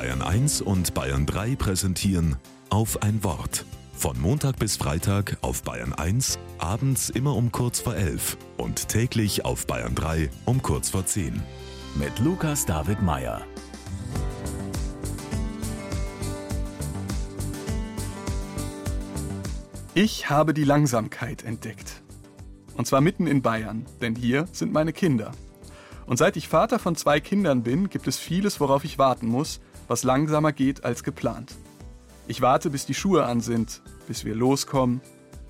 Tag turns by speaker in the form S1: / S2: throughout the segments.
S1: Bayern 1 und Bayern 3 präsentieren auf ein Wort. Von Montag bis Freitag auf Bayern 1, abends immer um kurz vor 11 und täglich auf Bayern 3 um kurz vor 10. Mit Lukas David Meyer.
S2: Ich habe die Langsamkeit entdeckt. Und zwar mitten in Bayern, denn hier sind meine Kinder. Und seit ich Vater von zwei Kindern bin, gibt es vieles, worauf ich warten muss, was langsamer geht als geplant. Ich warte, bis die Schuhe an sind, bis wir loskommen,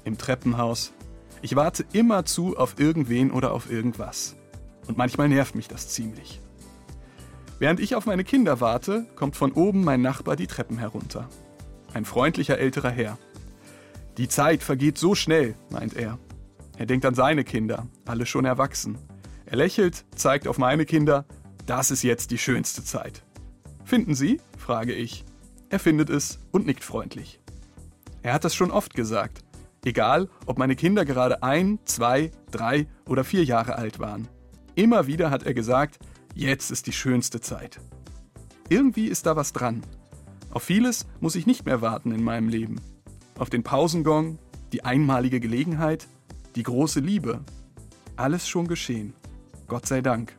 S2: im Treppenhaus. Ich warte immerzu auf irgendwen oder auf irgendwas. Und manchmal nervt mich das ziemlich. Während ich auf meine Kinder warte, kommt von oben mein Nachbar die Treppen herunter. Ein freundlicher älterer Herr. Die Zeit vergeht so schnell, meint er. Er denkt an seine Kinder, alle schon erwachsen. Er lächelt, zeigt auf meine Kinder, das ist jetzt die schönste Zeit. Finden Sie? frage ich. Er findet es und nickt freundlich. Er hat das schon oft gesagt. Egal, ob meine Kinder gerade ein, zwei, drei oder vier Jahre alt waren. Immer wieder hat er gesagt, jetzt ist die schönste Zeit. Irgendwie ist da was dran. Auf vieles muss ich nicht mehr warten in meinem Leben. Auf den Pausengong, die einmalige Gelegenheit, die große Liebe. Alles schon geschehen. Gott sei Dank.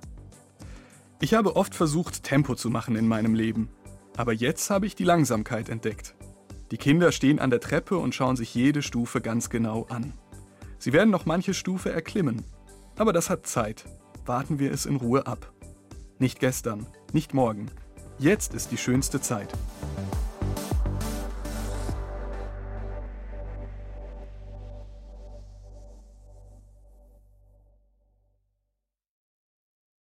S2: Ich habe oft versucht, Tempo zu machen in meinem Leben. Aber jetzt habe ich die Langsamkeit entdeckt. Die Kinder stehen an der Treppe und schauen sich jede Stufe ganz genau an. Sie werden noch manche Stufe erklimmen. Aber das hat Zeit. Warten wir es in Ruhe ab. Nicht gestern, nicht morgen. Jetzt ist die schönste Zeit.